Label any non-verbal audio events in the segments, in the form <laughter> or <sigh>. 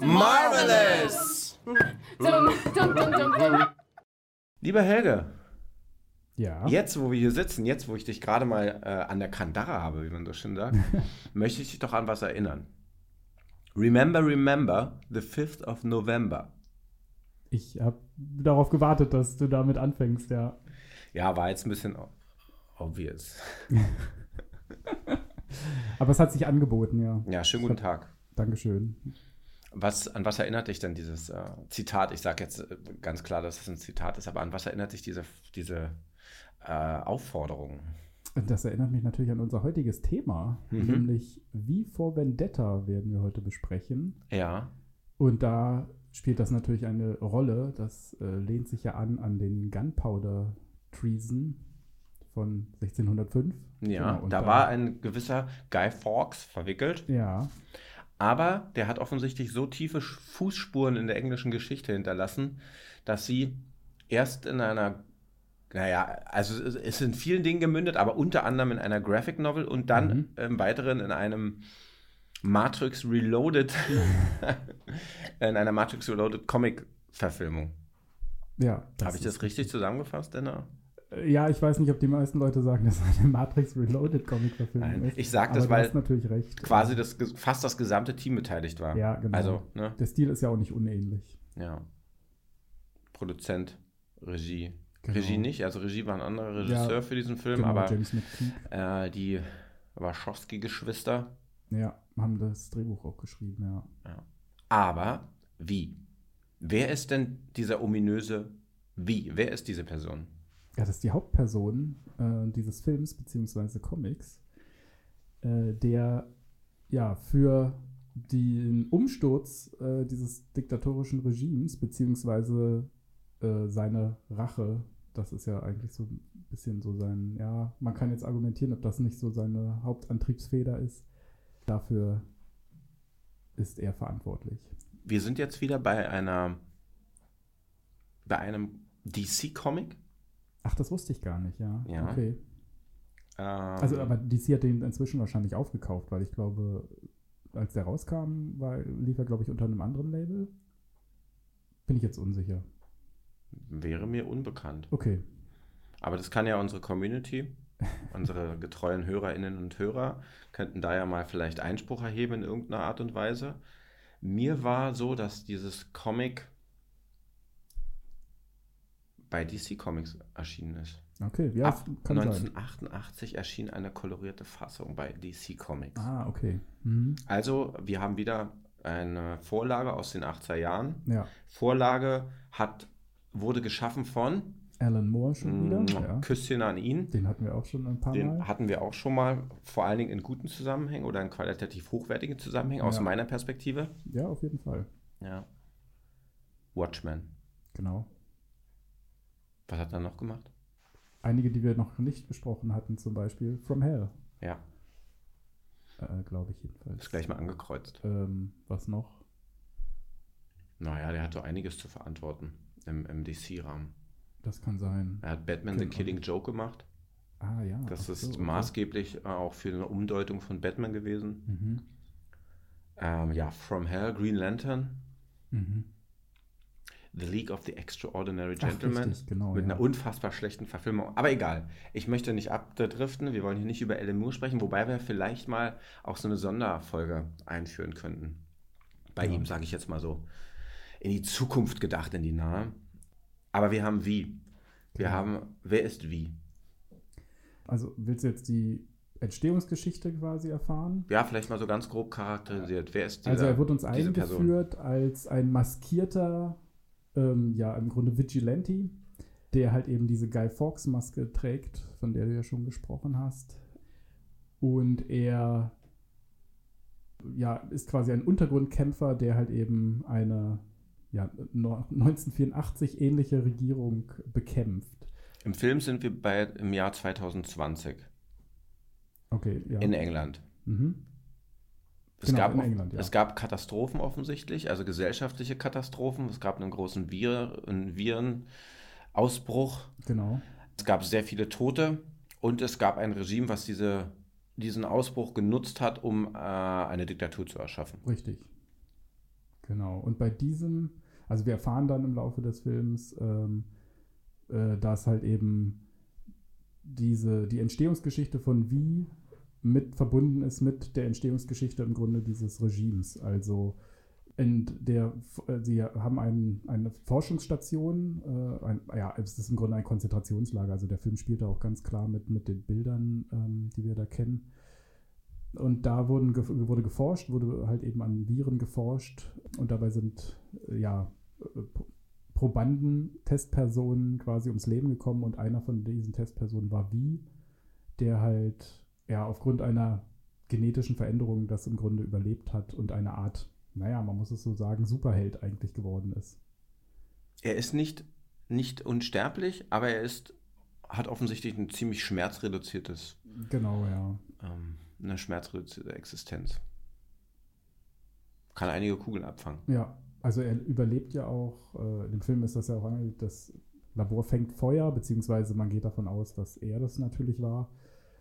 Marvelous! Lieber Helge, Ja. jetzt wo wir hier sitzen, jetzt wo ich dich gerade mal äh, an der Kandare habe, wie man so schön sagt, <laughs> möchte ich dich doch an was erinnern. Remember, remember, the 5th of November. Ich habe darauf gewartet, dass du damit anfängst, ja. Ja, war jetzt ein bisschen obvious. <laughs> Aber es hat sich angeboten, ja. Ja, schönen guten Tag. Dankeschön. Was, an was erinnert dich denn dieses äh, Zitat? Ich sage jetzt äh, ganz klar, dass es ein Zitat ist, aber an was erinnert dich diese, diese äh, Aufforderung? Das erinnert mich natürlich an unser heutiges Thema, Mhm. nämlich Wie vor Vendetta werden wir heute besprechen. Ja, Und da spielt das natürlich eine Rolle. Das äh, lehnt sich ja an an den Gunpowder Treason von 1605. ja. Genau, und da war ein gewisser Guy Fawkes verwickelt, Ja, aber der hat offensichtlich so tiefe Fußspuren in der englischen Geschichte hinterlassen, dass sie erst in einer, naja, also es ist in vielen Dingen gemündet, aber unter anderem in einer Graphic Novel und dann Mhm. im Weiteren in einem Matrix Reloaded, <laughs> in einer Matrix Reloaded Comic-Verfilmung. ja. Habe ich das richtig zusammengefasst, Denner? Äh, Ja, ich weiß nicht, ob die meisten Leute sagen, <laughs> dass es eine Matrix Reloaded Comic-Verfilmung ist. ich sag Aber das, weil quasi das, fast das gesamte Team beteiligt war. Ja, genau. Also, ne? Der Stil ist ja auch nicht unähnlich. Ja. Produzent, Regie. Genau. Regie nicht, also Regie war ein anderer Regisseur Ja, für diesen Film, Genau, aber äh, die Wachowski-Geschwister. Ja, haben das Drehbuch auch geschrieben, ja. Ja. Aber wie? Wer ist denn dieser ominöse Wie? Wer ist diese Person? Ja, das ist die Hauptperson äh, dieses Films beziehungsweise Comics, äh, der ja für den Umsturz äh, dieses diktatorischen Regimes beziehungsweise äh, seine Rache, das ist ja eigentlich so ein bisschen so sein, ja, man kann jetzt argumentieren, ob das nicht so seine Hauptantriebsfeder ist. Dafür ist er verantwortlich. Wir sind jetzt wieder bei einer bei einem DC-Comic. Ach, das wusste ich gar nicht, ja. Ja. Okay. Ähm, Also, aber DC hat den inzwischen wahrscheinlich aufgekauft, weil ich glaube, als der rauskam, war, lief er, glaube ich, unter einem anderen Label. Bin ich jetzt unsicher. wäre mir unbekannt. Okay. Aber das kann ja unsere Community, unsere getreuen Hörerinnen und Hörer, könnten da ja mal vielleicht Einspruch erheben in irgendeiner Art und Weise. Mir war so, dass dieses Comic bei DC Comics erschienen ist. Okay, ja, Ab kann sein. 1988 erschien eine kolorierte Fassung bei DC Comics. Ah, okay. Mhm. Also, wir haben wieder eine Vorlage aus den 80er Jahren. Ja, Vorlage hat, wurde geschaffen von Alan Moore schon wieder. mm, Ja. Küsschen an ihn. Den hatten wir auch schon ein paar Den Mal. hatten wir auch schon mal, vor allen Dingen in guten Zusammenhängen oder in qualitativ hochwertigen Zusammenhängen, aus Ja. meiner Perspektive. Ja, auf jeden Fall. Ja. Watchmen. Genau. Was hat er noch gemacht? Einige, die wir noch nicht besprochen hatten, zum Beispiel From Hell, Ja, äh, glaube ich jedenfalls. ist gleich mal angekreuzt. Ähm, was noch? Naja, der hat so einiges zu verantworten im, im DC-Rahmen. Das kann sein. Er hat Batman The Kennt man. Killing Joke gemacht. Ah, ja. Das ach ist so, okay. maßgeblich äh, auch für eine Umdeutung von Batman gewesen. Mhm. Ähm, ja, From Hell, Green Lantern, Mhm. The League of the Extraordinary Ach, Gentlemen. richtig, genau, mit ja. einer unfassbar schlechten Verfilmung. Aber egal. Ich möchte nicht abdriften. Wir wollen hier nicht über Alan Moore sprechen, wobei wir vielleicht mal auch so eine Sonderfolge einführen könnten. Bei Ja. ihm, sage ich jetzt mal so. In die Zukunft gedacht, in die nahe. Aber wir haben wie. Wir haben, wer ist wie? Also willst du jetzt die Entstehungsgeschichte quasi erfahren? Ja, vielleicht mal so ganz grob charakterisiert. Wer ist dieser, Also er wird uns diese Person? eingeführt als ein maskierter, ähm, ja im Grunde Vigilante, der halt eben diese Guy Fawkes Maske trägt, von der du ja schon gesprochen hast. Und er ja, ist quasi ein Untergrundkämpfer, der halt eben eine ja, no- 1984 ähnliche Regierung bekämpft. Im Film sind wir bei, im Jahr 2020 Okay, ja. in England. mhm. Es, genau, gab, in England, ja. es gab Katastrophen offensichtlich, also gesellschaftliche Katastrophen. Es gab einen großen Vir einen Virenausbruch. Genau. Es gab sehr viele Tote und es gab ein Regime, was diese, diesen Ausbruch genutzt hat, um äh, eine Diktatur zu erschaffen. Richtig. Genau. Und bei diesem, also wir erfahren dann im Laufe des Films, ähm, äh, dass halt eben diese, die Entstehungsgeschichte von Wie mit verbunden ist mit der Entstehungsgeschichte im Grunde dieses Regimes. Also in der, äh, sie haben ein, eine Forschungsstation, äh, ein, ja, es ist im Grunde ein Konzentrationslager. Also der Film spielt da auch ganz klar mit, mit den Bildern, ähm, die wir da kennen. Und da wurden, wurde geforscht, wurde halt eben an Viren geforscht und dabei sind äh, ja äh, Probanden, Testpersonen quasi ums Leben gekommen und einer von diesen Testpersonen war Wie, der halt ja aufgrund einer genetischen Veränderung das im Grunde überlebt hat und eine Art, naja, man muss es so sagen, Superheld eigentlich geworden ist. Er ist nicht, nicht unsterblich, aber er ist, hat offensichtlich ein ziemlich schmerzreduziertes. Genau, ja. Ähm, eine schmerzreduzierte Existenz. Kann einige Kugeln abfangen. Ja, also er überlebt ja auch, äh, in dem Film ist das ja auch, das Labor fängt Feuer, beziehungsweise man geht davon aus, dass er das natürlich war.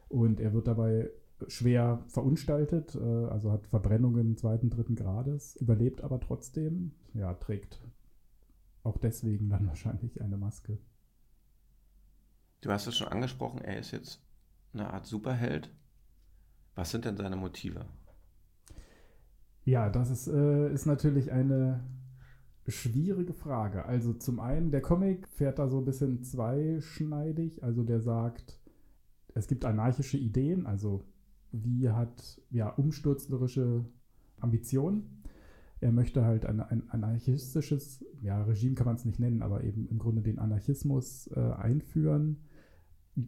Und er wird dabei schwer verunstaltet, äh, also hat Verbrennungen zweiten, dritten Grades, überlebt aber trotzdem, ja, trägt auch deswegen dann <laughs> wahrscheinlich eine Maske. Du hast es schon angesprochen, er ist jetzt eine Art Superheld. Was sind denn seine Motive? Ja, das ist, äh, ist natürlich eine schwierige Frage. Also zum einen, der Comic fährt da so ein bisschen zweischneidig. Also der sagt, es gibt anarchische Ideen, also wie hat ja umstürzlerische Ambitionen. Er möchte halt ein, ein anarchistisches, ja, Regime kann man es nicht nennen, aber eben im Grunde den Anarchismus äh, einführen.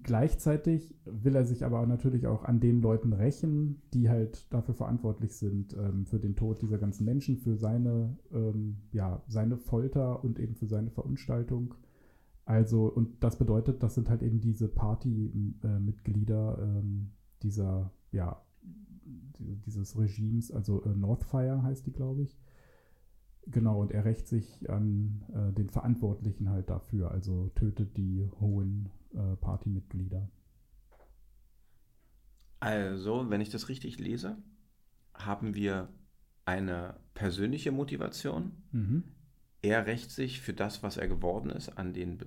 Gleichzeitig will er sich aber natürlich auch an den Leuten rächen, die halt dafür verantwortlich sind, ähm, für den Tod dieser ganzen Menschen, für seine, ähm, ja, seine Folter und eben für seine Verunstaltung. Also, und das bedeutet, das sind halt eben diese Party-Mitglieder ähm, dieser, ja, dieses Regimes, also äh, Northfire heißt die, glaube ich. Genau, und er rächt sich an äh, den Verantwortlichen halt dafür, also tötet die hohen äh, Partymitglieder. Also, wenn ich das richtig lese, haben wir eine persönliche Motivation. Mhm. Er rächt sich für das, was er geworden ist, an den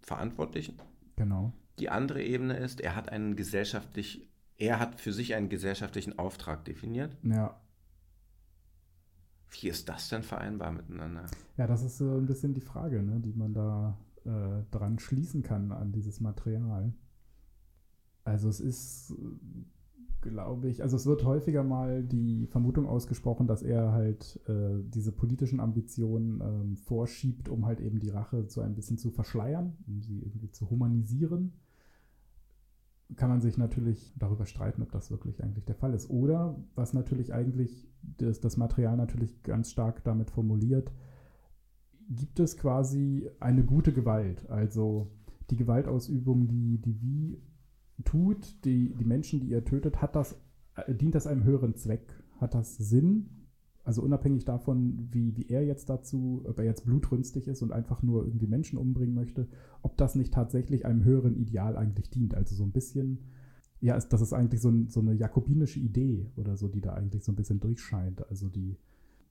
Verantwortlichen. Genau. Die andere Ebene ist, er hat einen gesellschaftlich, er hat für sich einen gesellschaftlichen Auftrag definiert. Ja. Wie ist das denn vereinbar miteinander? Ja, das ist so ein bisschen die Frage, ne, die man da äh, dran schließen kann an dieses Material. Also es ist glaube ich, also es wird häufiger mal die Vermutung ausgesprochen, dass er halt äh, diese politischen Ambitionen ähm, vorschiebt, um halt eben die Rache so ein bisschen zu verschleiern, um sie irgendwie zu humanisieren. Kann man sich natürlich darüber streiten, ob das wirklich eigentlich der Fall ist. Oder was natürlich eigentlich das, das Material natürlich ganz stark damit formuliert, gibt es quasi eine gute Gewalt. Also die Gewaltausübung, die, die wie tut, die, die Menschen, die ihr tötet, hat das, äh, dient das einem höheren Zweck? Hat das Sinn? Also unabhängig davon, wie, wie er jetzt dazu, ob er jetzt blutrünstig ist und einfach nur irgendwie Menschen umbringen möchte, ob das nicht tatsächlich einem höheren Ideal eigentlich dient. Also so ein bisschen, ja, ist, das ist eigentlich so, ein, so eine jakobinische Idee oder so, die da eigentlich so ein bisschen durchscheint. Also die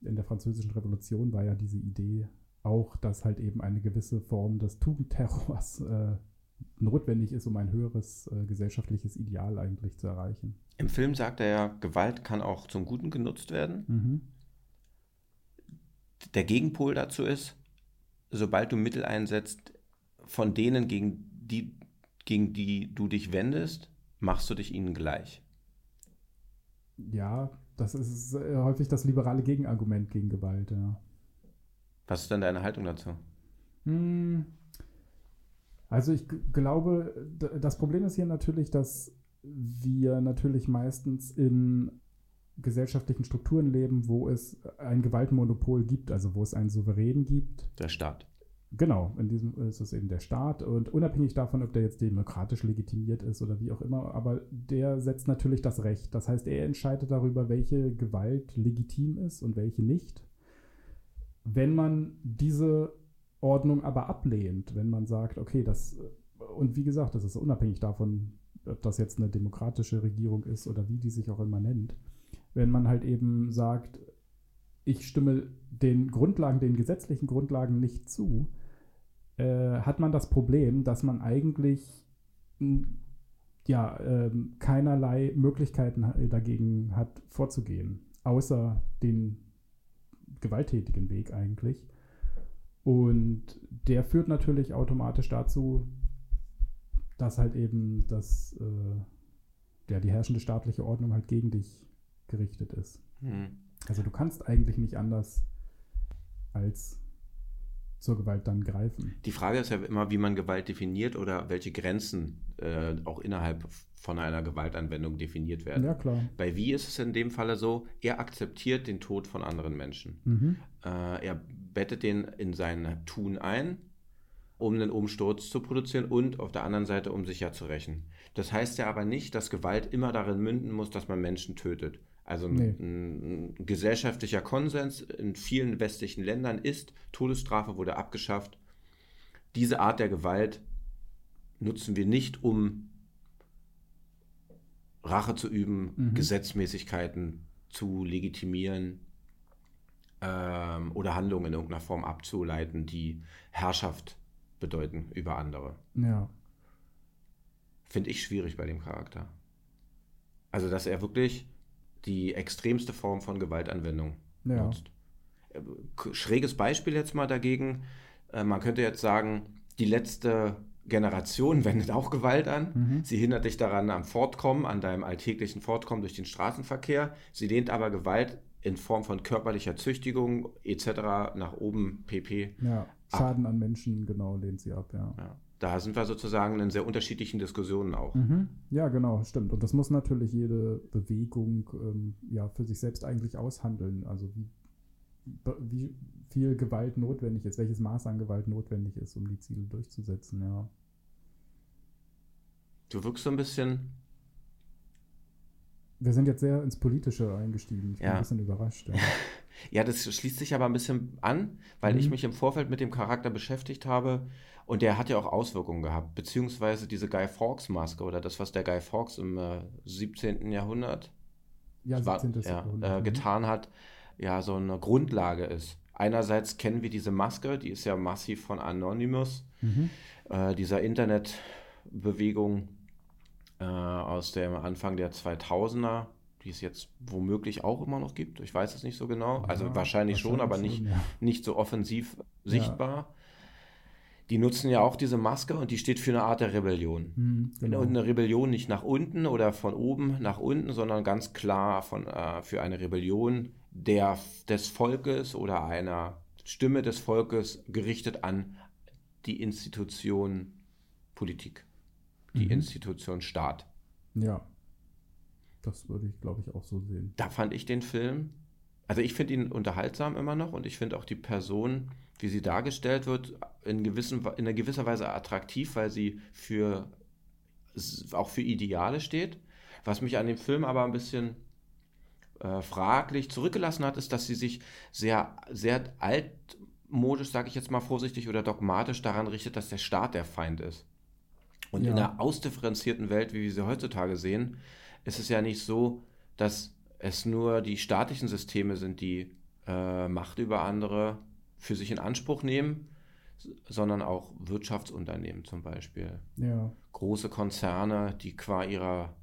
in der französischen Revolution war ja diese Idee auch, dass halt eben eine gewisse Form des Tugendterrors äh, notwendig ist, um ein höheres äh, gesellschaftliches Ideal eigentlich zu erreichen. Im Film sagt er ja, Gewalt kann auch zum Guten genutzt werden. Mhm. Der Gegenpol dazu ist, sobald du Mittel einsetzt, von denen, gegen die, gegen die du dich wendest, machst du dich ihnen gleich. Ja, das ist äh, häufig das liberale Gegenargument gegen Gewalt, ja. Was ist denn deine Haltung dazu? Hm, also ich glaube, das Problem ist hier natürlich, dass wir natürlich meistens in gesellschaftlichen Strukturen leben, wo es ein Gewaltmonopol gibt, also wo es einen Souverän gibt. Der Staat. Genau, in diesem ist es eben der Staat und unabhängig davon, ob der jetzt demokratisch legitimiert ist oder wie auch immer, aber der setzt natürlich das Recht. Das heißt, er entscheidet darüber, welche Gewalt legitim ist und welche nicht. Wenn man diese Ordnung aber ablehnt, wenn man sagt, okay, das, und wie gesagt, das ist unabhängig davon, ob das jetzt eine demokratische Regierung ist oder wie die sich auch immer nennt, wenn man halt eben sagt, ich stimme den Grundlagen, den gesetzlichen Grundlagen nicht zu, äh, hat man das Problem, dass man eigentlich ja, äh, keinerlei Möglichkeiten dagegen hat, vorzugehen, außer den gewalttätigen Weg eigentlich. Und der führt natürlich automatisch dazu, dass halt eben das, äh, ja, die herrschende staatliche Ordnung halt gegen dich gerichtet ist. Mhm. Also du kannst eigentlich nicht anders als zur Gewalt dann greifen. Die Frage ist ja immer, wie man Gewalt definiert oder welche Grenzen äh, auch innerhalb von einer Gewaltanwendung definiert werden. Ja, klar. Bei wie ist es in dem Falle so, er akzeptiert den Tod von anderen Menschen. Mhm. Äh, er bettet den in sein Tun ein, um einen Umsturz zu produzieren und auf der anderen Seite, um sich ja zu rächen. Das heißt ja aber nicht, dass Gewalt immer darin münden muss, dass man Menschen tötet. Also nee. ein, ein, gesellschaftlicher Konsens in vielen westlichen Ländern ist, Todesstrafe wurde abgeschafft. Diese Art der Gewalt nutzen wir nicht, um Rache zu üben, mhm. Gesetzmäßigkeiten zu legitimieren ähm, oder Handlungen in irgendeiner Form abzuleiten, die Herrschaft bedeuten über andere. Ja. Finde ich schwierig bei dem Charakter. Also, dass er wirklich die extremste Form von Gewaltanwendung ja. nutzt. Äh, schräges Beispiel jetzt mal dagegen. Äh, man könnte jetzt sagen, die letzte Generation <laughs> wendet auch Gewalt an. Mhm. Sie hindert dich daran am Fortkommen, an deinem alltäglichen Fortkommen durch den Straßenverkehr. Sie lehnt aber Gewalt in Form von körperlicher Züchtigung etc. nach oben, pp. Ja, Schaden ab. an Menschen, genau, lehnt sie ab, ja. ja da sind wir sozusagen in sehr unterschiedlichen Diskussionen auch. Mhm. Ja, genau, stimmt. Und das muss natürlich jede Bewegung ähm, ja für sich selbst eigentlich aushandeln. Also wie, wie viel Gewalt notwendig ist, welches Maß an Gewalt notwendig ist, um die Ziele durchzusetzen, ja. Du wirkst so ein bisschen. Wir sind jetzt sehr ins Politische eingestiegen. Ich bin ja. ein bisschen überrascht. Ja. <laughs> ja. das schließt sich aber ein bisschen an, weil mhm. ich mich im Vorfeld mit dem Charakter beschäftigt habe und der hat ja auch Auswirkungen gehabt, beziehungsweise diese Guy Fawkes Maske oder das, was der Guy Fawkes im äh, 17. Jahrhundert, ja, 17. War, ja, äh, getan hat, ja so eine Grundlage ist. Einerseits kennen wir diese Maske, die ist ja massiv von Anonymous, mhm. äh, dieser Internetbewegung äh, aus dem Anfang der 2000er, die es jetzt womöglich auch immer noch gibt. Ich weiß es nicht so genau. Also ja, wahrscheinlich, wahrscheinlich, schon, aber nicht, ja. nicht so offensiv sichtbar die nutzen ja auch diese Maske und die steht für eine Art der Rebellion. Mhm, genau. Und eine Rebellion nicht nach unten oder von oben nach unten, sondern ganz klar von, äh, für eine Rebellion der, des Volkes oder einer Stimme des Volkes gerichtet an die Institution Politik, die mhm. Institution Staat. Ja, das würde ich, glaube ich, auch so sehen. Da fand ich den Film, also ich finde ihn unterhaltsam immer noch und ich finde auch die Person wie sie dargestellt wird, in, gewissen, in einer gewisser Weise attraktiv, weil sie für auch für Ideale steht. Was mich an dem Film aber ein bisschen äh, fraglich zurückgelassen hat, ist, dass sie sich sehr, sehr altmodisch, sage ich jetzt mal vorsichtig, oder dogmatisch daran richtet, dass der Staat der Feind ist. Und ja. in einer ausdifferenzierten Welt, wie wir sie heutzutage sehen, ist es ja nicht so, dass es nur die staatlichen Systeme sind, die äh, Macht über andere für sich in Anspruch nehmen, sondern auch Wirtschaftsunternehmen zum Beispiel. Ja. Große Konzerne, die qua ihrer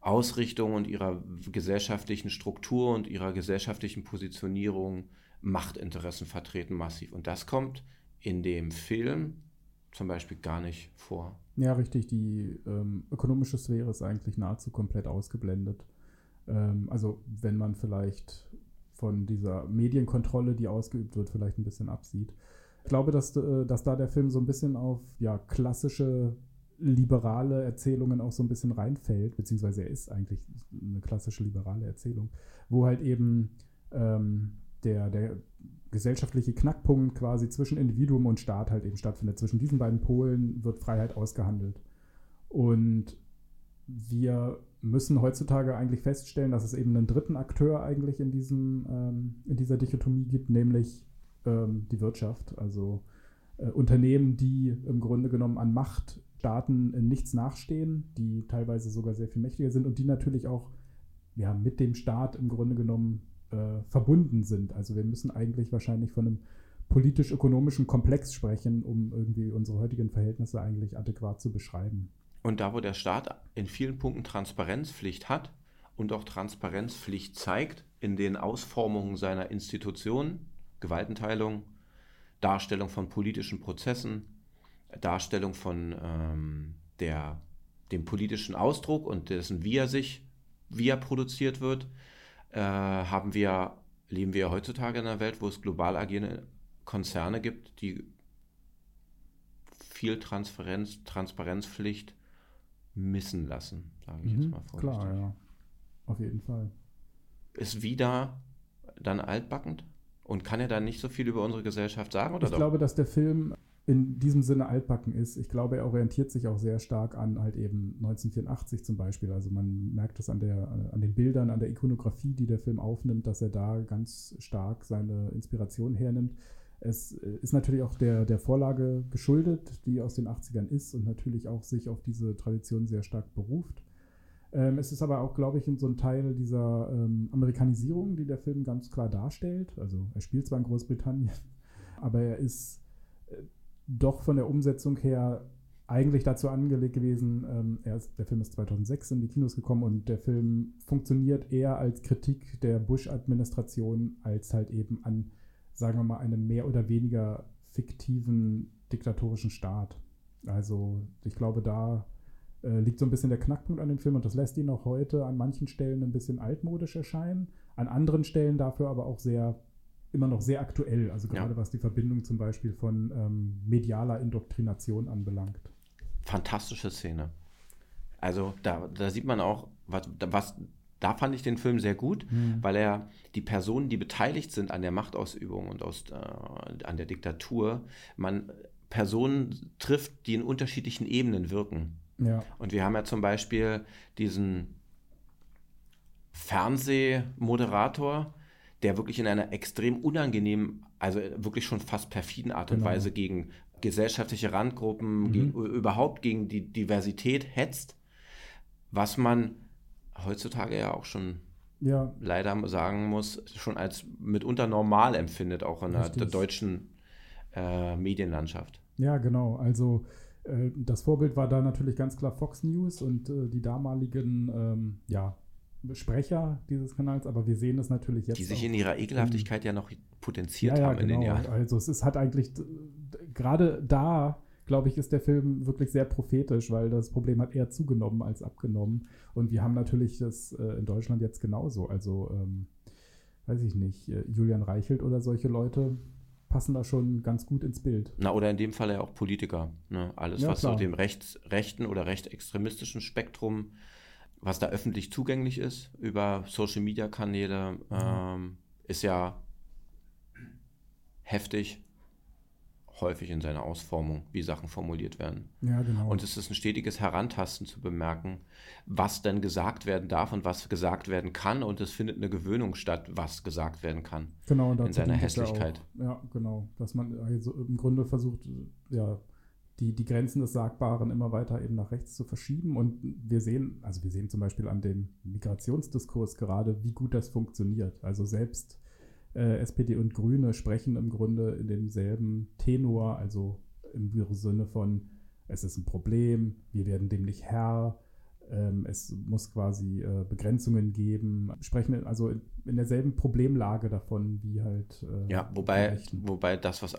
Ausrichtung und ihrer gesellschaftlichen Struktur und ihrer gesellschaftlichen Positionierung Machtinteressen vertreten massiv. Und das kommt in dem Film zum Beispiel gar nicht vor. Ja, richtig. Die ähm, ökonomische Sphäre ist eigentlich nahezu komplett ausgeblendet. Ähm, also wenn man vielleicht von dieser Medienkontrolle, die ausgeübt wird, vielleicht ein bisschen absieht. Ich glaube, dass, äh, dass da der Film so ein bisschen auf ja, klassische liberale Erzählungen auch so ein bisschen reinfällt, beziehungsweise er ist eigentlich eine klassische liberale Erzählung, wo halt eben ähm, der, der gesellschaftliche Knackpunkt quasi zwischen Individuum und Staat halt eben stattfindet. Zwischen diesen beiden Polen wird Freiheit ausgehandelt. Und wir müssen heutzutage eigentlich feststellen, dass es eben einen dritten Akteur eigentlich in, diesem, ähm, in dieser Dichotomie gibt, nämlich ähm, die Wirtschaft. Also äh, Unternehmen, die im Grunde genommen an Macht Staaten in nichts nachstehen, die teilweise sogar sehr viel mächtiger sind und die natürlich auch ja, mit dem Staat im Grunde genommen äh, verbunden sind. Also wir müssen eigentlich wahrscheinlich von einem politisch-ökonomischen Komplex sprechen, um irgendwie unsere heutigen Verhältnisse eigentlich adäquat zu beschreiben. Und da, wo der Staat in vielen Punkten Transparenzpflicht hat und auch Transparenzpflicht zeigt in den Ausformungen seiner Institutionen, Gewaltenteilung, Darstellung von politischen Prozessen, Darstellung von ähm, der, dem politischen Ausdruck und dessen, wie er sich, wie er produziert wird, äh, haben wir, leben wir heutzutage in einer Welt, wo es global agierende Konzerne gibt, die viel Transparenz, Transparenzpflicht missen lassen, sage ich mhm, jetzt mal vorsichtig. Klar, ja. Auf jeden Fall. Ist wieder dann altbackend? Und kann er dann nicht so viel über unsere Gesellschaft sagen? Oder ich doch? glaube, dass der Film in diesem Sinne altbacken ist. Ich glaube, er orientiert sich auch sehr stark an halt eben 1984 zum Beispiel. Also man merkt es an, an den Bildern, an der Ikonografie, die der Film aufnimmt, dass er da ganz stark seine Inspiration hernimmt. Es ist natürlich auch der, der Vorlage geschuldet, die aus den 80ern ist und natürlich auch sich auf diese Tradition sehr stark beruft. Ähm, es ist aber auch, glaube ich, so ein Teil dieser ähm, Amerikanisierung, die der Film ganz klar darstellt. Also er spielt zwar in Großbritannien, <laughs> aber er ist äh, doch von der Umsetzung her eigentlich dazu angelegt gewesen. Ähm, ist, der Film ist 2006 in die Kinos gekommen und der Film funktioniert eher als Kritik der Bush-Administration als halt eben an sagen wir mal, einem mehr oder weniger fiktiven diktatorischen Staat. Also ich glaube, da äh, liegt so ein bisschen der Knackpunkt an dem Film und das lässt ihn auch heute an manchen Stellen ein bisschen altmodisch erscheinen, an anderen Stellen dafür aber auch sehr immer noch sehr aktuell, also gerade ja. was die Verbindung zum Beispiel von ähm, medialer Indoktrination anbelangt. Fantastische Szene. Also da, da sieht man auch, was, was da fand ich den Film sehr gut, mhm. weil er die Personen, die beteiligt sind an der Machtausübung und aus, äh, an der Diktatur, man Personen trifft, die in unterschiedlichen Ebenen wirken. Ja. Und wir haben ja zum Beispiel diesen Fernsehmoderator, der wirklich in einer extrem unangenehmen, also wirklich schon fast perfiden Art und genau. Weise gegen gesellschaftliche Randgruppen, mhm. gegen, überhaupt gegen die Diversität hetzt, was man heutzutage ja auch schon ja. leider sagen muss, schon als mitunter normal empfindet, auch in der, der deutschen äh, Medienlandschaft. Ja, genau. Also äh, das Vorbild war da natürlich ganz klar Fox News und äh, die damaligen ähm, ja, Sprecher dieses Kanals, aber wir sehen es natürlich jetzt. Die sich in ihrer Ekelhaftigkeit in, ja noch potenziert ja, ja, haben in genau. den Jahren. Also es ist, hat eigentlich gerade da glaube ich, ist der Film wirklich sehr prophetisch, weil das Problem hat eher zugenommen als abgenommen. Und wir haben natürlich das äh, in Deutschland jetzt genauso. Also, ähm, weiß ich nicht, äh, Julian Reichelt oder solche Leute passen da schon ganz gut ins Bild. Na, oder in dem Fall ja auch Politiker. Ne? Alles, ja, was klar. so dem rechts, rechten oder rechtsextremistischen Spektrum, was da öffentlich zugänglich ist über Social-Media-Kanäle, mhm. ähm, ist ja heftig häufig in seiner Ausformung, wie Sachen formuliert werden. Ja, genau. Und es ist ein stetiges Herantasten zu bemerken, was denn gesagt werden darf und was gesagt werden kann. Und es findet eine Gewöhnung statt, was gesagt werden kann. Genau, in seiner Hässlichkeit. Ja, ja, genau. Dass man also im Grunde versucht, ja, die, die Grenzen des Sagbaren immer weiter eben nach rechts zu verschieben. Und wir sehen, also wir sehen zum Beispiel an dem Migrationsdiskurs gerade, wie gut das funktioniert. Also selbst äh, SPD und Grüne sprechen im Grunde in demselben Tenor, also im Sinne von, es ist ein Problem, wir werden dem nicht Herr, ähm, es muss quasi äh, Begrenzungen geben, sprechen also in, in, derselben Problemlage davon wie halt. Äh, ja, wobei, wobei das, was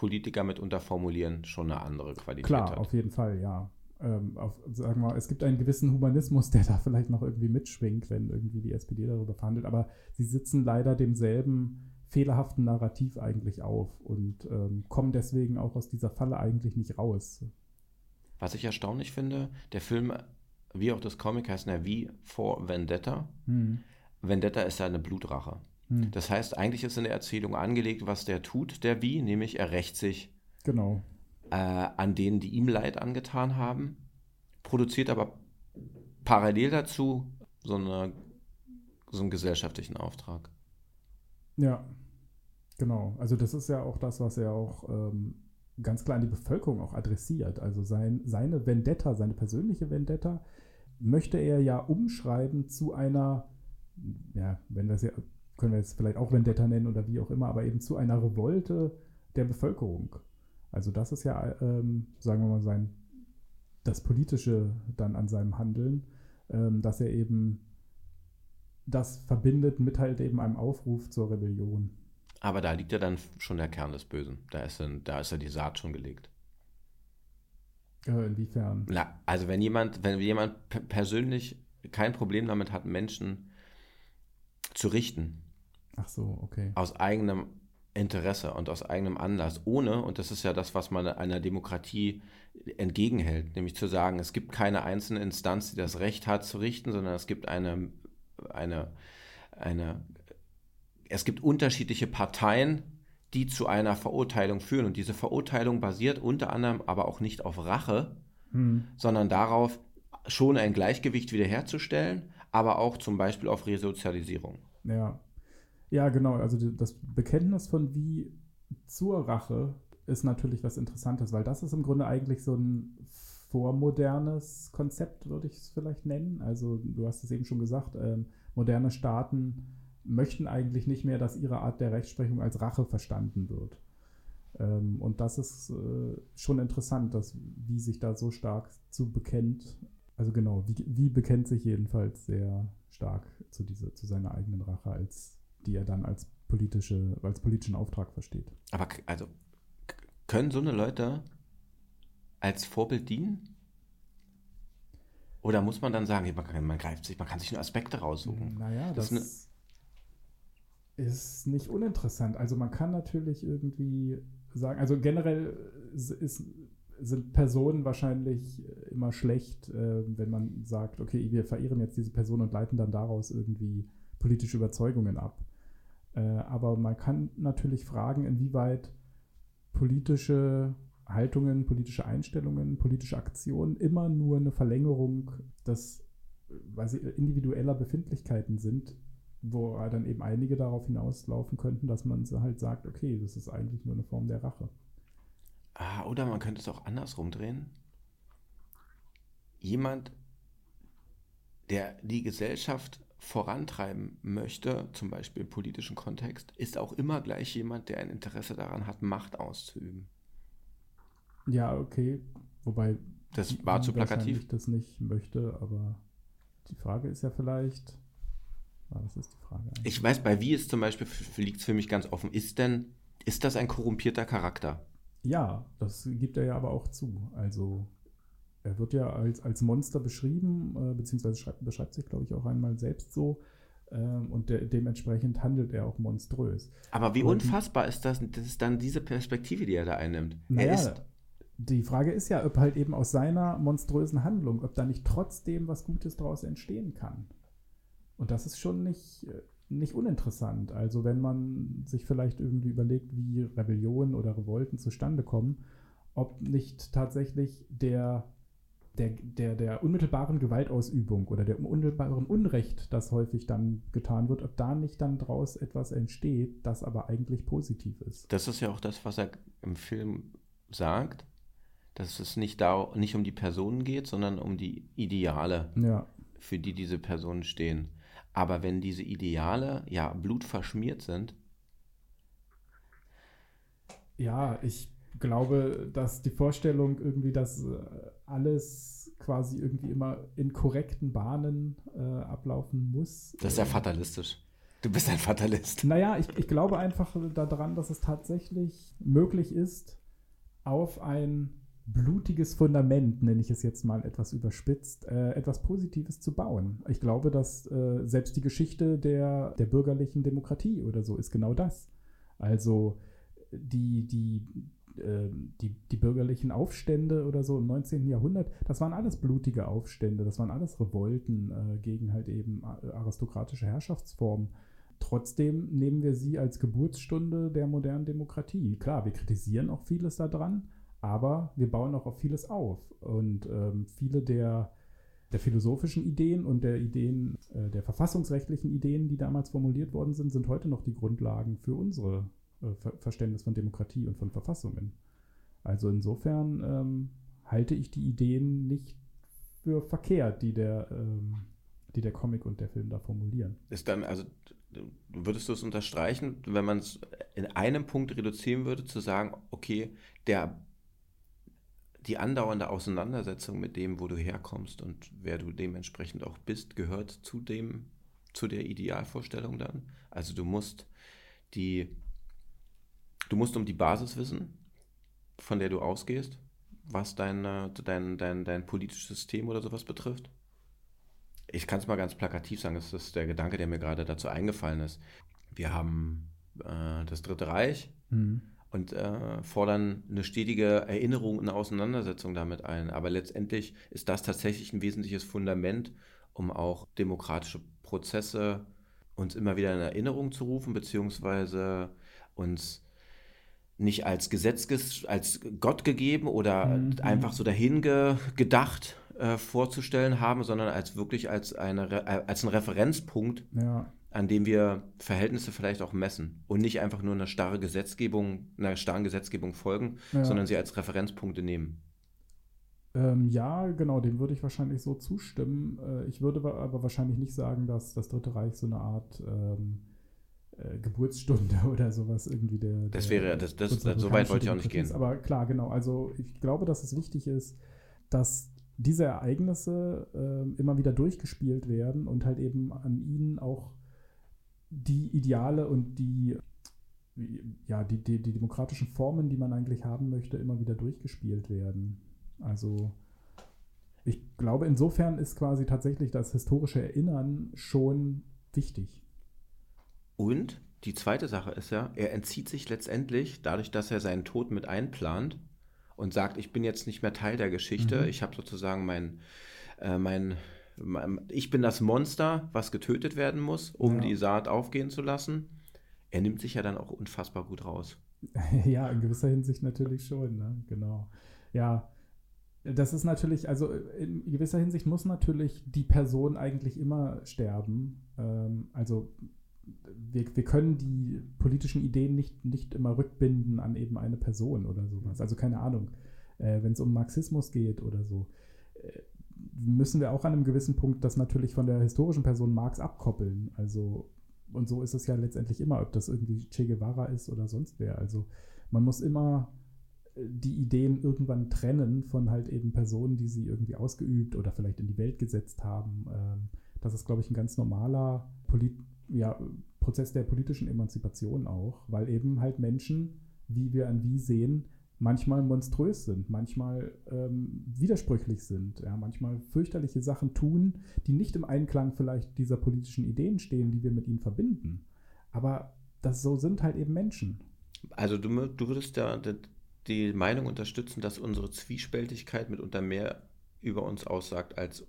AfD-Politiker mitunter formulieren, schon eine andere Qualität Klar, hat. Auf jeden Fall, ja ähm, auf, sagen wir, es gibt einen gewissen Humanismus, der da vielleicht noch irgendwie mitschwingt, wenn irgendwie die SPD darüber verhandelt, aber sie sitzen leider demselben fehlerhaften Narrativ eigentlich auf und ähm, kommen deswegen auch aus dieser Falle eigentlich nicht raus. Was ich erstaunlich finde, der Film, wie auch das Comic heißt ja wie for Vendetta. Hm. Vendetta ist ja eine Blutrache. Hm. Das heißt, eigentlich ist in der Erzählung angelegt, was der tut, der wie, nämlich er rächt sich genau. äh, an denen, die ihm Leid angetan haben, produziert aber parallel dazu so, eine, so einen gesellschaftlichen Auftrag. Ja, genau. Also das ist ja auch das, was er auch ähm, ganz klar an die Bevölkerung auch adressiert. Also sein, seine Vendetta, seine persönliche Vendetta, möchte er ja umschreiben zu einer, ja, wenn wir es ja, können wir jetzt vielleicht auch Vendetta nennen oder wie auch immer, aber eben zu einer Revolte der Bevölkerung. Also das ist ja, ähm, sagen wir mal, sein, das Politische dann an seinem Handeln, ähm, dass er eben das verbindet mit halt eben einem Aufruf zur Rebellion. Aber da liegt ja dann schon der Kern des Bösen. Da ist, dann, da ist ja die Saat schon gelegt. Äh, inwiefern? Na, also wenn jemand, wenn jemand persönlich kein Problem damit hat, Menschen zu richten. Ach so, okay. Aus eigenem Interesse und aus eigenem Anlass, ohne, und das ist ja das, was man einer Demokratie entgegenhält, nämlich zu sagen, es gibt keine einzelne Instanz, die das Recht hat zu richten, sondern es gibt eine, eine, eine es gibt unterschiedliche Parteien, die zu einer Verurteilung führen. Und diese Verurteilung basiert unter anderem aber auch nicht auf Rache, hm. sondern darauf, schon ein Gleichgewicht wiederherzustellen, aber auch zum Beispiel auf Resozialisierung. Ja. Ja, genau. Also das Bekenntnis von wie zur Rache ist natürlich was Interessantes, weil das ist im Grunde eigentlich so ein vormodernes Konzept, würde ich es vielleicht nennen. Also du hast es eben schon gesagt, ähm, moderne Staaten möchten eigentlich nicht mehr, dass ihre Art der Rechtsprechung als Rache verstanden wird. Ähm, und das ist äh, schon interessant, dass, wie sich da so stark zu bekennt. Also genau, wie, wie bekennt sich jedenfalls sehr stark zu, diese, zu seiner eigenen Rache, als die er dann als politische, als politischen Auftrag versteht. Aber also können so eine Leute als Vorbild dienen? Oder muss man dann sagen, man, kann, man greift sich, man kann sich nur Aspekte raussuchen? Naja, das, das ist nicht uninteressant. Also man kann natürlich irgendwie sagen, also generell ist, sind Personen wahrscheinlich immer schlecht, äh, wenn man sagt, okay, wir verehren jetzt diese Person und leiten dann daraus irgendwie politische Überzeugungen ab. Äh, aber man kann natürlich fragen, inwieweit politische Haltungen, politische Einstellungen, politische Aktionen immer nur eine Verlängerung des weil sie individueller Befindlichkeiten sind, wo dann eben einige darauf hinauslaufen könnten, dass man halt sagt, okay, das ist eigentlich nur eine Form der Rache. Ah, oder man könnte es auch andersrum drehen. Jemand, der die Gesellschaft vorantreiben möchte, zum Beispiel im politischen Kontext, ist auch immer gleich jemand, der ein Interesse daran hat, Macht auszuüben. Ja, okay. Wobei das war zu plakativ. das nicht möchte, aber die Frage ist ja vielleicht, das ist die Frage. Eigentlich. Ich weiß, bei wie ist zum Beispiel, liegt es für mich ganz offen, ist denn, ist das ein korrumpierter Charakter? Ja, das gibt er ja aber auch zu. Also er wird ja als, als Monster beschrieben, äh, beziehungsweise schreibt, beschreibt sich, glaube ich, auch einmal selbst so. Ähm, und de dementsprechend handelt er auch monströs. Aber wie und unfassbar ist das, das ist dann diese Perspektive, die er da einnimmt. Naja, er ist die Frage ist ja, ob halt eben aus seiner monströsen Handlung, ob da nicht trotzdem was Gutes daraus entstehen kann. Und das ist schon nicht, äh, nicht uninteressant. Also wenn man sich vielleicht irgendwie überlegt, wie Rebellionen oder Revolten zustande kommen, ob nicht tatsächlich der, der, der, der unmittelbaren Gewaltausübung oder der unmittelbaren Unrecht, das häufig dann getan wird, ob da nicht dann daraus etwas entsteht, das aber eigentlich positiv ist. Das ist ja auch das, was er im Film sagt, dass es nicht, da, nicht um die Personen geht, sondern um die Ideale, ja. für die diese Personen stehen. Aber wenn diese Ideale ja blutverschmiert sind. Ja, ich glaube, dass die Vorstellung irgendwie, dass äh, alles quasi irgendwie immer in korrekten Bahnen äh, ablaufen muss. Das ist ja äh, fatalistisch. Du bist ein Fatalist. Naja, ich, ich glaube einfach daran, dass es tatsächlich möglich ist, auf ein blutiges Fundament, nenne ich es jetzt mal etwas überspitzt, äh, etwas Positives zu bauen. Ich glaube, dass äh, selbst die Geschichte der, der bürgerlichen Demokratie oder so ist genau das. Also die, die, die, die bürgerlichen Aufstände oder so im 19. Jahrhundert, das waren alles blutige Aufstände, das waren alles Revolten äh, gegen halt eben aristokratische Herrschaftsformen. trotzdem nehmen wir sie als Geburtsstunde der modernen Demokratie. Klar, wir kritisieren auch vieles daran, aber wir bauen auch auf vieles auf. Und ähm, viele der, der philosophischen Ideen und der Ideen, äh, der verfassungsrechtlichen Ideen, die damals formuliert worden sind, sind heute noch die Grundlagen für unsere äh, Ver Verständnis von Demokratie und von Verfassungen. Also insofern ähm, halte ich die Ideen nicht für verkehrt, die der, ähm, die der Comic und der Film da formulieren. Ist dann, also würdest du es unterstreichen, wenn man es in einem Punkt reduzieren würde, zu sagen, okay, der die andauernde Auseinandersetzung mit dem, wo du herkommst und wer du dementsprechend auch bist, gehört zu dem, zu der Idealvorstellung dann. Also du musst die, du musst um die Basis wissen, von der du ausgehst, was dein, dein, dein, dein politisches System oder sowas betrifft. Ich kann es mal ganz plakativ sagen, das ist der Gedanke, der mir gerade dazu eingefallen ist. Wir haben äh, das Dritte Reich, mhm und äh, fordern eine stetige Erinnerung und eine Auseinandersetzung damit ein. Aber letztendlich ist das tatsächlich ein wesentliches Fundament, um auch demokratische Prozesse uns immer wieder in Erinnerung zu rufen, beziehungsweise uns nicht als Gesetz, als Gott gegeben oder mhm. einfach so dahin ge gedacht äh, vorzustellen haben, sondern als wirklich als, eine, als ein Referenzpunkt, ja an dem wir Verhältnisse vielleicht auch messen und nicht einfach nur einer starre Gesetzgebung, einer starren Gesetzgebung folgen, ja. sondern sie als Referenzpunkte nehmen. Ähm, ja, genau, dem würde ich wahrscheinlich so zustimmen. Äh, ich würde aber wahrscheinlich nicht sagen, dass das Dritte Reich so eine Art ähm, äh, Geburtsstunde <laughs> oder sowas irgendwie der. Das wäre, das, das, das so weit wollte ich auch nicht gehen. Aber klar, genau. Also ich glaube, dass es wichtig ist, dass diese Ereignisse äh, immer wieder durchgespielt werden und halt eben an ihnen auch die Ideale und die, ja, die, die, die demokratischen Formen, die man eigentlich haben möchte, immer wieder durchgespielt werden. Also ich glaube, insofern ist quasi tatsächlich das historische Erinnern schon wichtig. Und die zweite Sache ist ja, er entzieht sich letztendlich, dadurch, dass er seinen Tod mit einplant und sagt, ich bin jetzt nicht mehr Teil der Geschichte, mhm. ich habe sozusagen mein, äh, mein ich bin das Monster, was getötet werden muss, um ja. die Saat aufgehen zu lassen. Er nimmt sich ja dann auch unfassbar gut raus. <laughs> ja, in gewisser Hinsicht natürlich schon, ne? genau. Ja, das ist natürlich, also in gewisser Hinsicht muss natürlich die Person eigentlich immer sterben. Ähm, also wir, wir können die politischen Ideen nicht, nicht immer rückbinden an eben eine Person oder sowas. Also keine Ahnung, äh, wenn es um Marxismus geht oder so. Äh, müssen wir auch an einem gewissen Punkt das natürlich von der historischen Person Marx abkoppeln. Also, und so ist es ja letztendlich immer, ob das irgendwie Che Guevara ist oder sonst wer. Also, man muss immer äh, die Ideen irgendwann trennen von halt eben Personen, die sie irgendwie ausgeübt oder vielleicht in die Welt gesetzt haben. Ähm, das ist, glaube ich, ein ganz normaler Polit ja, Prozess der politischen Emanzipation auch, weil eben halt Menschen, wie wir an wie sehen, manchmal monströs sind, manchmal ähm, widersprüchlich sind, ja, manchmal fürchterliche Sachen tun, die nicht im Einklang vielleicht dieser politischen Ideen stehen, die wir mit ihnen verbinden. Aber das so sind halt eben Menschen. Also du, du würdest da die Meinung unterstützen, dass unsere Zwiespältigkeit mitunter mehr über uns aussagt als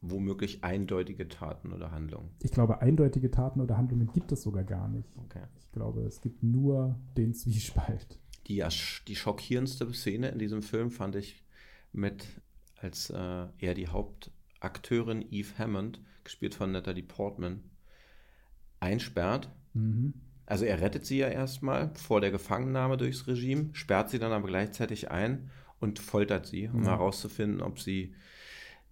womöglich eindeutige Taten oder Handlungen. Ich glaube, eindeutige Taten oder Handlungen gibt es sogar gar nicht. Okay. Ich glaube, es gibt nur den Zwiespalt die, die schockierendste Szene in diesem Film fand ich mit, als äh, er die Hauptakteurin Eve Hammond, gespielt von Natalie Portman, einsperrt. Mhm. Also er rettet sie ja erstmal vor der Gefangennahme durchs Regime, sperrt sie dann aber gleichzeitig ein und foltert sie, um mhm. herauszufinden, ob sie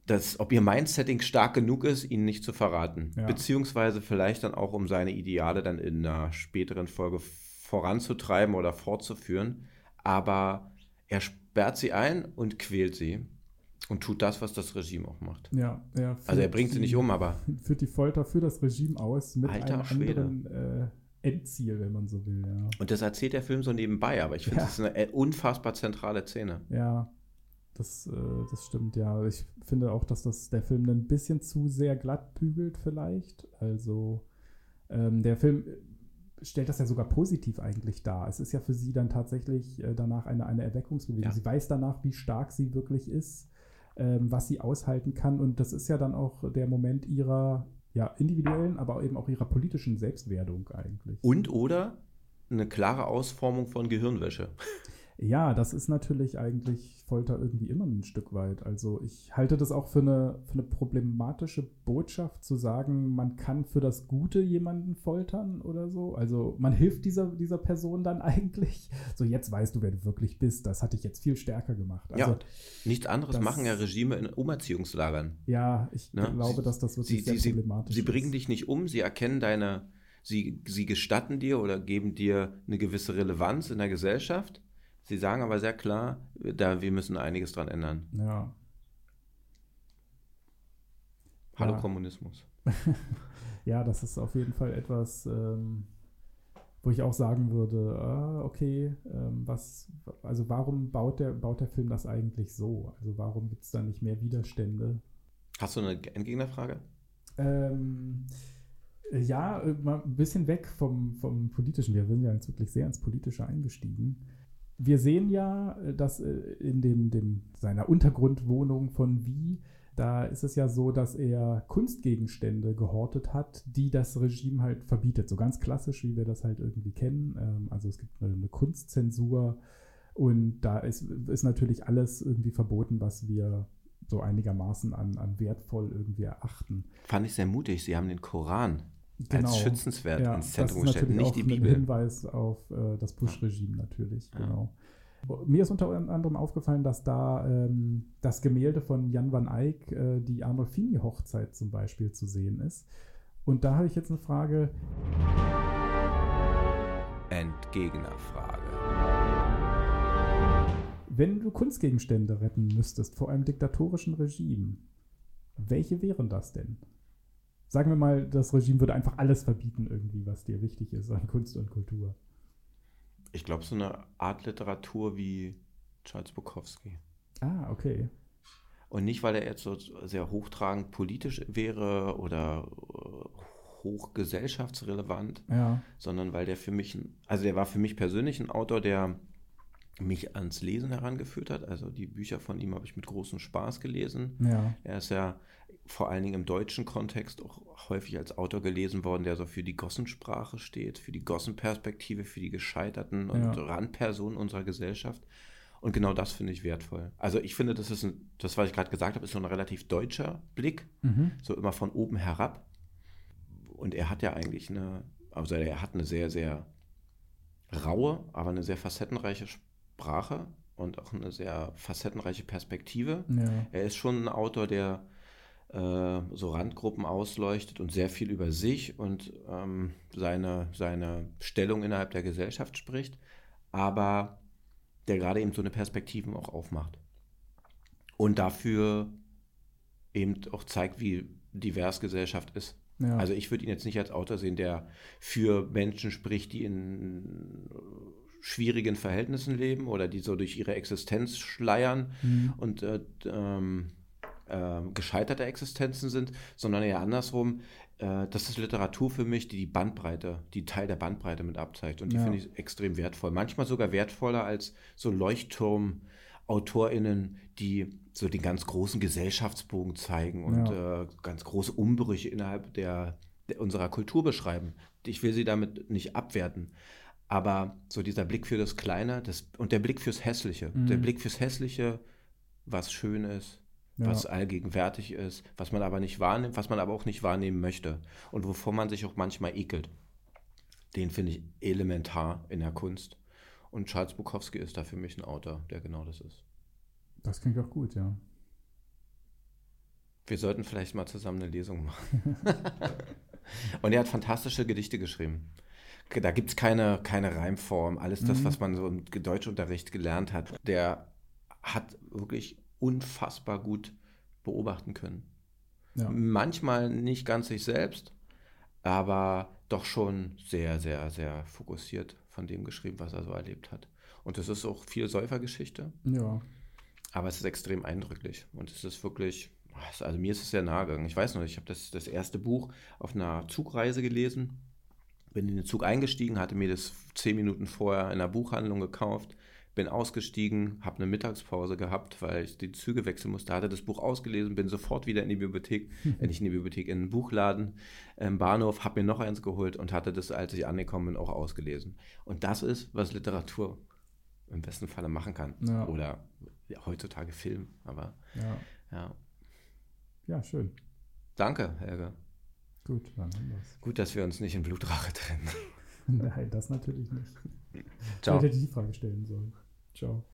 das, ob ihr Mindsetting stark genug ist, ihn nicht zu verraten. Ja. Beziehungsweise vielleicht dann auch, um seine Ideale dann in einer späteren Folge voranzutreiben oder fortzuführen, aber er sperrt sie ein und quält sie und tut das, was das Regime auch macht. Ja, ja also er bringt sie nicht um, aber <laughs> führt die Folter für das Regime aus mit Alter, einem Schwede. anderen äh, Endziel, wenn man so will. Ja. Und das erzählt der Film so nebenbei, aber ich finde, ja. das ist eine äh, unfassbar zentrale Szene. Ja, das, äh, das stimmt, ja. Ich finde auch, dass das der Film ein bisschen zu sehr glatt bügelt vielleicht. Also ähm, der Film stellt das ja sogar positiv eigentlich dar. Es ist ja für sie dann tatsächlich äh, danach eine, eine Erweckungsbewegung. Ja. Sie weiß danach, wie stark sie wirklich ist, ähm, was sie aushalten kann. Und das ist ja dann auch der Moment ihrer, ja, individuellen, aber eben auch ihrer politischen Selbstwerdung eigentlich. Und oder eine klare Ausformung von Gehirnwäsche. <laughs> Ja, das ist natürlich eigentlich Folter irgendwie immer ein Stück weit. Also ich halte das auch für eine, für eine problematische Botschaft zu sagen, man kann für das Gute jemanden foltern oder so. Also man hilft dieser, dieser Person dann <laughs> eigentlich. So, jetzt weißt du, wer du wirklich bist. Das hatte ich jetzt viel stärker gemacht. Also, ja, nichts anderes machen ja Regime in Umerziehungslagern. Ja, ich ne? glaube, dass das wirklich sie, sehr problematisch sie, sie, sie bringen dich nicht um, sie erkennen deine, sie, sie gestatten dir oder geben dir eine gewisse Relevanz in der Gesellschaft Sie sagen aber sehr klar, da wir müssen einiges dran ändern. Ja. Hallo ja. Kommunismus. <laughs> ja, das ist auf jeden Fall etwas, ähm, wo ich auch sagen würde, ah, okay, ähm, was, also warum baut der, baut der Film das eigentlich so? Also warum gibt es da nicht mehr Widerstände? Hast du eine Endgegnerfrage? Ähm, ja, äh, mal ein bisschen weg vom, vom Politischen. Wir sind ja jetzt wirklich sehr ins Politische eingestiegen wir sehen ja, äh, dass äh, in dem, dem, seiner Untergrundwohnung von Wie, da ist es ja so, dass er Kunstgegenstände gehortet hat, die das Regime halt verbietet. So ganz klassisch, wie wir das halt irgendwie kennen. Ähm, also es gibt eine, Kunstzensur und da ist, ist natürlich alles irgendwie verboten, was wir so einigermaßen an, an wertvoll irgendwie erachten. Fand ich sehr mutig. Sie haben den Koran genau. als schützenswert ja, ins Zentrum gestellt, nicht die Bibel. Ein Hinweis auf äh, das Bush-Regime natürlich, ja. genau. Mir ist unter anderem aufgefallen, dass da ähm, das Gemälde von Jan van Eyck, äh, die Arnolfini-Hochzeit zum Beispiel, zu sehen ist. Und da habe ich jetzt eine Frage. Entgegnerfrage. Wenn du Kunstgegenstände retten müsstest vor einem diktatorischen Regime, welche wären das denn? Sagen wir mal, das Regime würde einfach alles verbieten, irgendwie, was dir wichtig ist an Kunst und Kultur. Ich glaube, so eine Art Literatur wie Charles Bukowski. Ah, okay. Und nicht, weil er jetzt so sehr hochtragend politisch wäre oder äh, hochgesellschaftsrelevant, ja. sondern weil der für mich, also der war für mich persönlich ein Autor, der mich ans Lesen herangeführt hat. Also die Bücher von ihm habe ich mit großem Spaß gelesen. Ja. Er ist ja vor allen Dingen im deutschen Kontext auch häufig als Autor gelesen worden, der so für die Gossensprache steht, für die Gossenperspektive, für die gescheiterten und ja. Randpersonen unserer Gesellschaft. Und genau das finde ich wertvoll. Also ich finde, das ist ein, das, was ich gerade gesagt habe, ist so ein relativ deutscher Blick, mhm. so immer von oben herab. Und er hat ja eigentlich eine, also er hat eine sehr, sehr raue, aber eine sehr facettenreiche Sprache und auch eine sehr facettenreiche Perspektive. Ja. Er ist schon ein Autor, der äh, so Randgruppen ausleuchtet und sehr viel über sich und ähm, seine, seine Stellung innerhalb der Gesellschaft spricht, aber der gerade eben so eine Perspektiven auch aufmacht. Und dafür eben auch zeigt, wie divers Gesellschaft ist. Ja. Also ich würde ihn jetzt nicht als Autor sehen, der für Menschen spricht, die in schwierigen Verhältnissen leben oder die so durch ihre Existenz schleiern mhm. und äh, ähm, äh, gescheiterte Existenzen sind, sondern eher andersrum. Äh, das ist Literatur für mich, die die Bandbreite, die Teil der Bandbreite mit abzeigt. Und die ja. finde ich extrem wertvoll. Manchmal sogar wertvoller als so Leuchtturm-AutorInnen, die so den ganz großen Gesellschaftsbogen zeigen und ja. äh, ganz große Umbrüche innerhalb der, der, unserer Kultur beschreiben. Ich will sie damit nicht abwerten. Aber so dieser Blick für das Kleine das, und der Blick fürs Hässliche, mhm. der Blick fürs Hässliche, was schön ist, ja. was allgegenwärtig ist, was man aber nicht wahrnimmt, was man aber auch nicht wahrnehmen möchte und wovor man sich auch manchmal ekelt. Den finde ich elementar in der Kunst. Und Charles Bukowski ist da für mich ein Autor, der genau das ist. Das klingt auch gut, ja. Wir sollten vielleicht mal zusammen eine Lesung machen. <laughs> und er hat fantastische Gedichte geschrieben. Da gibt es keine, keine Reimform. Alles das, mhm. was man so im Deutschunterricht gelernt hat. Der hat wirklich unfassbar gut beobachten können. Ja. Manchmal nicht ganz sich selbst, aber doch schon sehr, sehr, sehr fokussiert von dem geschrieben, was er so erlebt hat. Und es ist auch viel Säufergeschichte. Ja. Aber es ist extrem eindrücklich. Und es ist wirklich, also mir ist es sehr nahe gegangen. Ich weiß noch, ich habe das, das erste Buch auf einer Zugreise gelesen, bin in den Zug eingestiegen, hatte mir das zehn Minuten vorher in einer Buchhandlung gekauft, bin ausgestiegen, habe eine Mittagspause gehabt, weil ich die Züge wechseln musste, hatte das Buch ausgelesen, bin sofort wieder in die Bibliothek, <laughs> äh, nicht in die Bibliothek, in den Buchladen im Bahnhof, habe mir noch eins geholt und hatte das, als ich angekommen bin, auch ausgelesen. Und das ist, was Literatur im besten Falle machen kann. Ja. Oder ja, heutzutage Film, aber Ja, ja. ja schön. Danke, Helge. Gut, dann haben wir's. Gut, dass wir uns nicht in Blutrache trennen. <laughs> Nein, das natürlich nicht. Ciao. Ich hätte die Frage stellen sollen. Ciao.